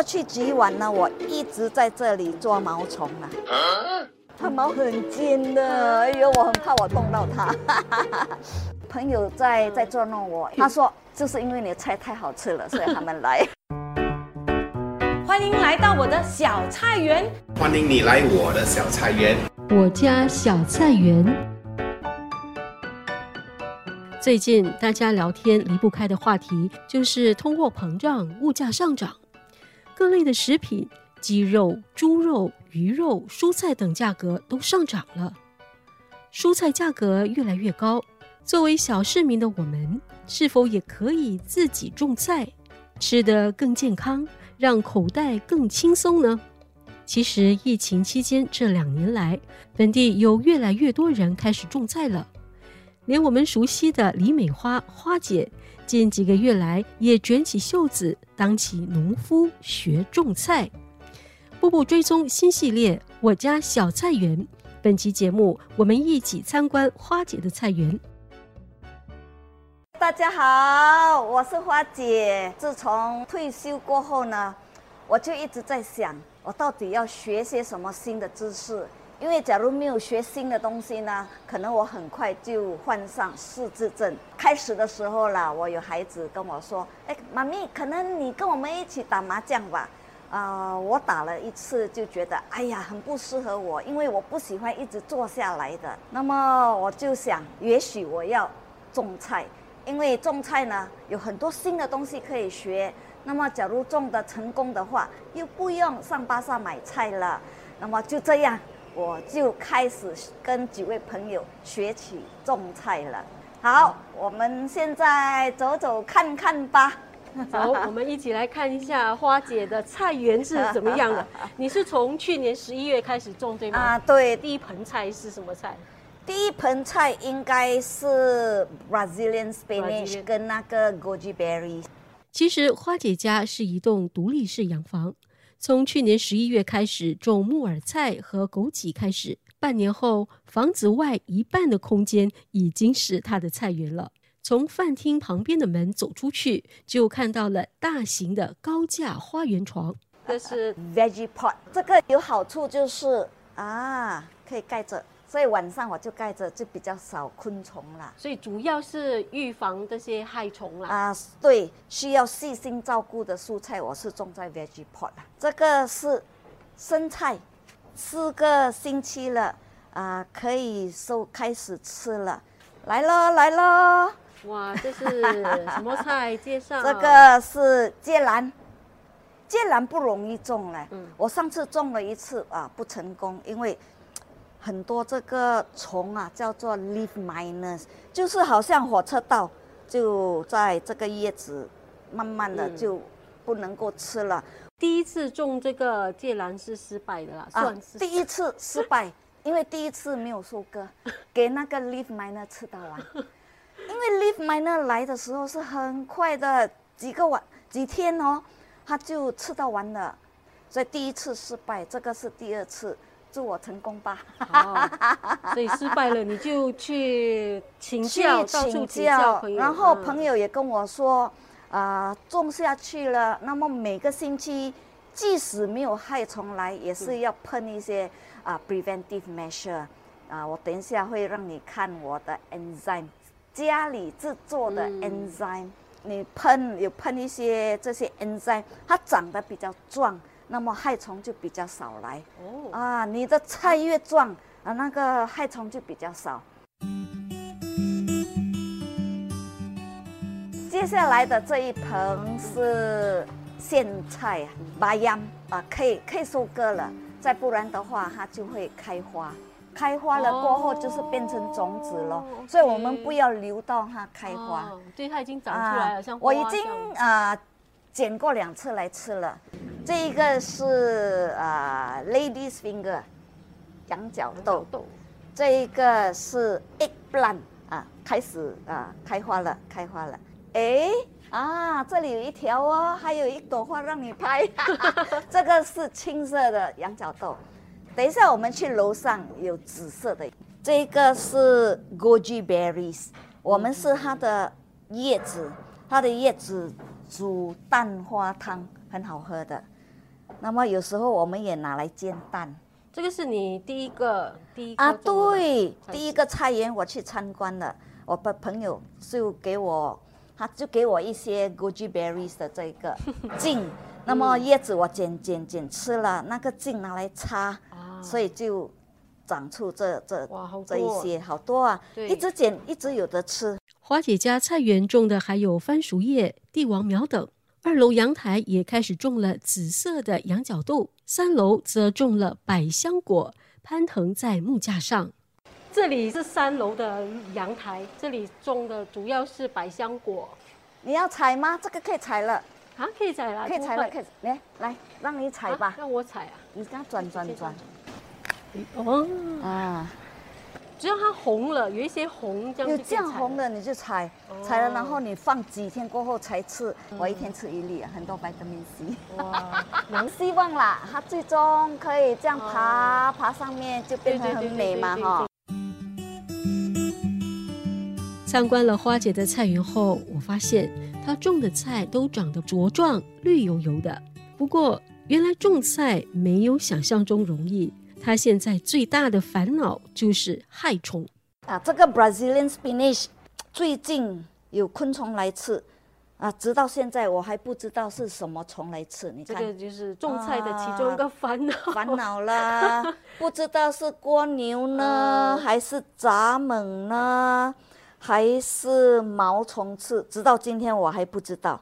过去几晚呢，我一直在这里抓毛虫啊，它毛很尖的，哎呦，我很怕我动到它。朋友在在捉弄我，他说就是因为你的菜太好吃了，所以他们来。欢迎来到我的小菜园，欢迎你来我的小菜园。我家小菜园。最近大家聊天离不开的话题就是通货膨胀、物价上涨，各类的食品、鸡肉、猪肉、鱼肉、蔬菜等价格都上涨了，蔬菜价格越来越高。作为小市民的我们，是否也可以自己种菜，吃得更健康，让口袋更轻松呢？其实，疫情期间这两年来，本地有越来越多人开始种菜了，连我们熟悉的李美花花姐，近几个月来也卷起袖子当起农夫学种菜。步步追踪新系列《我家小菜园》，本期节目我们一起参观花姐的菜园。大家好，我是花姐。自从退休过后呢，我就一直在想，我到底要学些什么新的知识？因为假如没有学新的东西呢，可能我很快就患上失智症。开始的时候啦，我有孩子跟我说：“哎，妈咪，可能你跟我们一起打麻将吧。”啊，我打了一次就觉得，哎呀，很不适合我，因为我不喜欢一直坐下来的。那么我就想，也许我要种菜。因为种菜呢，有很多新的东西可以学。那么，假如种的成功的话，又不用上巴萨买菜了。那么就这样，我就开始跟几位朋友学起种菜了。好，我们现在走走看看吧。走，我们一起来看一下花姐的菜园是怎么样的。你是从去年十一月开始种对吗？啊，对。第一盆菜是什么菜？第一盆菜应该是 Brazilian spinach 跟那个 goji berry。其实花姐家是一栋独立式洋房，从去年十一月开始种木耳菜和枸杞开始，半年后房子外一半的空间已经是他的菜园了。从饭厅旁边的门走出去，就看到了大型的高架花园床。这是 veggie pot，这个有好处就是啊，可以盖着。所以晚上我就盖着，就比较少昆虫啦。所以主要是预防这些害虫啦。啊，对，需要细心照顾的蔬菜，我是种在 veggie pot 这个是生菜，四个星期了，啊，可以收开始吃了。来喽，来喽！哇，这是什么菜？介绍。这个是芥兰，芥兰不容易种嘞。嗯。我上次种了一次啊，不成功，因为。很多这个虫啊，叫做 leaf miners，就是好像火车道，就在这个叶子，慢慢的就不能够吃了。第一次种这个芥兰是失败的啦，算是第一次失败，因为第一次没有收割，给那个 leaf miner 吃到完。因为 leaf miner 来的时候是很快的，几个晚几天哦，他就吃到完了，所以第一次失败，这个是第二次。祝我成功吧！所以失败了，你就去请教，请教，然后朋友也跟我说，啊，种下去了，那么每个星期，即使没有害虫来，也是要喷一些啊 preventive measure，啊，我等一下会让你看我的 enzyme，家里制作的 enzyme，你喷有喷一些这些 enzyme，它长得比较壮。那么害虫就比较少来哦啊，你的菜越壮啊，那个害虫就比较少。接下来的这一盆是苋菜啊，拔秧啊，可以可以收割了，再不然的话它就会开花，开花了过后就是变成种子了，所以我们不要留到它开花。对，它已经长出来了，像我已经啊。剪过两次来吃了。这一个是啊、ladies finger，羊角豆。豆这一个是 eggplant 啊，开始啊开花了，开花了。诶啊，这里有一条哦，还有一朵花让你拍。这个是青色的羊角豆。等一下我们去楼上有紫色的，这个是 goji berries，我们是它的叶子，它的叶子煮蛋花汤很好喝的。那么有时候我们也拿来煎蛋。这个是你第一个第一个啊，对，第一个菜园我去参观了，我的朋友就给我，他就给我一些 goji berries 的这个茎，那么叶子我剪剪剪吃了，那个茎拿来擦，啊。所以就长出这这哇这一些好多啊，对。一直剪一直有的吃。花姐家菜园种的还有番薯叶、帝王苗等。二楼阳台也开始种了紫色的羊角豆，三楼则种了百香果，攀藤在木架上。这里是三楼的阳台，这里种的主要是百香果你要采吗？这个可以采了，啊，可以采了，可以采了，可以来来，让你采吧，让我采啊。你给它转转转哦，啊。只要它红了，有一些红这样有就可以采了这样红的你就采，采了然后你放几天过后才吃。我一天吃一粒，很多 vitamin C。哇，能希望啦，它最终可以这样爬爬上面，就变成很美嘛哈。参观了花姐的菜园后，我发现她种的菜都长得茁壮、绿油油的。不过，原来种菜没有想象中容易。她现在最大的烦恼就是害虫。啊，这个 Brazilian spinach 最近有昆虫来吃，啊，直到现在我还不知道是什么虫来吃。你看这个，就是种菜的其中一个烦恼。烦恼啦，不知道是蜗牛呢，嗯还是蚱蜢呢，还是毛虫刺，直到今天我还不知道，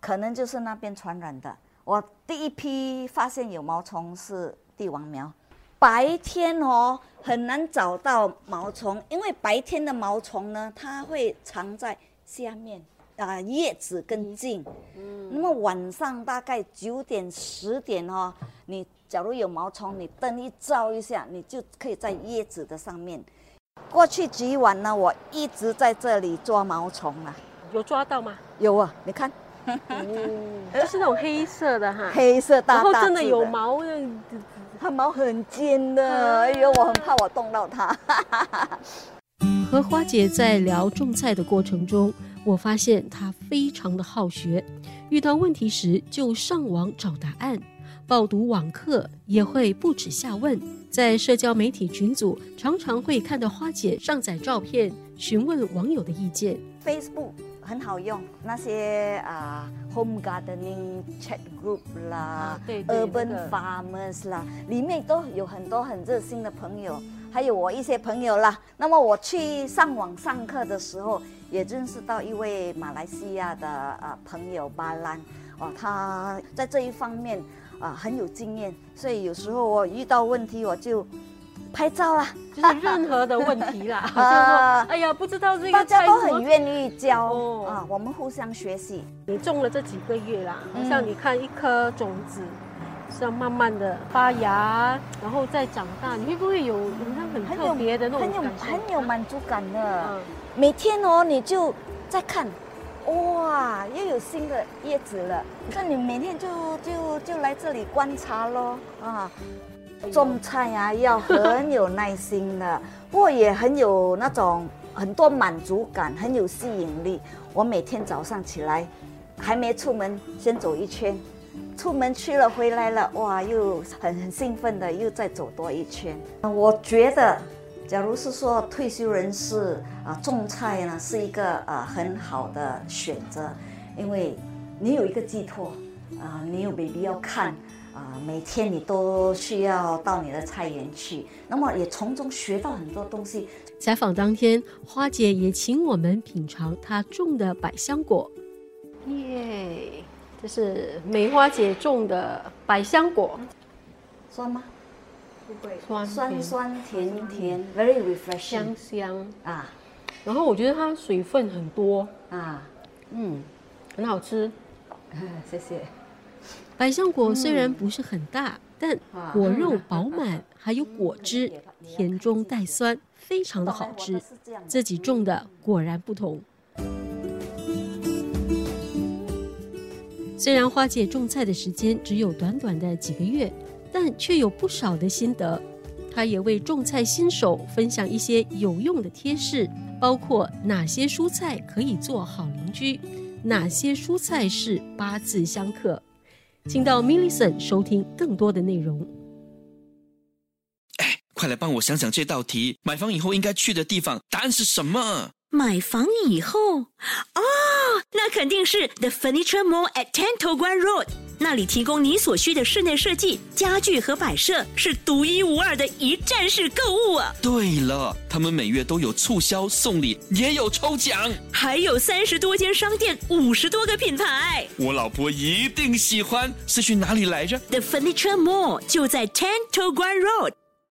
可能就是那边传染的。我第一批发现有毛虫是帝王苗，白天哦很难找到毛虫，因为白天的毛虫呢，它会藏在下面啊、叶子跟茎。嗯那么晚上大概九点十点哦，你假如有毛虫，你灯一照一下，你就可以在叶子的上面。过去几晚呢，我一直在这里抓毛虫啊，有抓到吗？有啊，你看 就是那种黑色的哈，黑色大然后真的有，毛的。它毛很尖的，哎呦，我很怕我动到它。和花姐在聊种菜的过程中，我发现她非常的好学，遇到问题时就上网找答案，报读网课也会不耻下问。在社交媒体群组，常常会看到花姐上载照片，询问网友的意见。Facebook 很好用，那些啊、home gardening chat group 啦、啊对对 urban 那个 farmers 啦，里面都有很多很热心的朋友，还有我一些朋友啦。那么我去上网上课的时候，也认识到一位马来西亚的啊、朋友巴兰，哦，他在这一方面啊、很有经验，所以有时候我遇到问题我就拍照啦。就是任何的问题啦，好像啊说，哎呀，不知道这个大家都很愿意教、哦啊，我们互相学习。你种了这几个月啦，像你看一颗种子是要慢慢的发芽，然后再长大，你会不会有很特别的那种很有？很有满足感的。嗯，每天哦，你就在看，哇，又有新的叶子了。那你每天就就就来这里观察咯，啊。种菜啊，要很有耐心的，不过也很有那种很多满足感，很有吸引力。我每天早上起来，还没出门，先走一圈，出门去了回来了，哇，又很很兴奋的，又再走多一圈。我觉得，假如是说退休人士啊，种菜呢是一个啊很好的选择，因为你有一个寄托啊，你有 baby 要看。啊，每天你都需要到你的菜园去，那么也从中学到很多东西。采访当天，花姐也请我们品尝她种的百香果。耶，这是梅花姐种的百香果，酸吗？酸酸酸甜甜，very refreshing 香香。啊然后我觉得它水分很多，啊！嗯，很好吃。谢谢。百香果虽然不是很大，但果肉饱满，还有果汁，甜中带酸，非常的好吃。自己种的果然不同。虽然花姐种菜的时间只有短短的几个月，但却有不少的心得。她也为种菜新手分享一些有用的贴士，包括哪些蔬菜可以做好邻居，哪些蔬菜是八字相克。请到 Millicent 收听更多的内容。哎，快来帮我想想这道题：买房以后应该去的地方，答案是什么？买房以后，哦，那肯定是 The Furniture Mall at Ten To Guan Road。那里提供你所需的室内设计、家具和摆设，是独一无二的一站式购物啊！对了，他们每月都有促销、送礼，也有抽奖，还有三十多间商店，五十多个品牌。我老婆一定喜欢。是去哪里来着？The Furniture Mall 就在 Ten To Guan Road。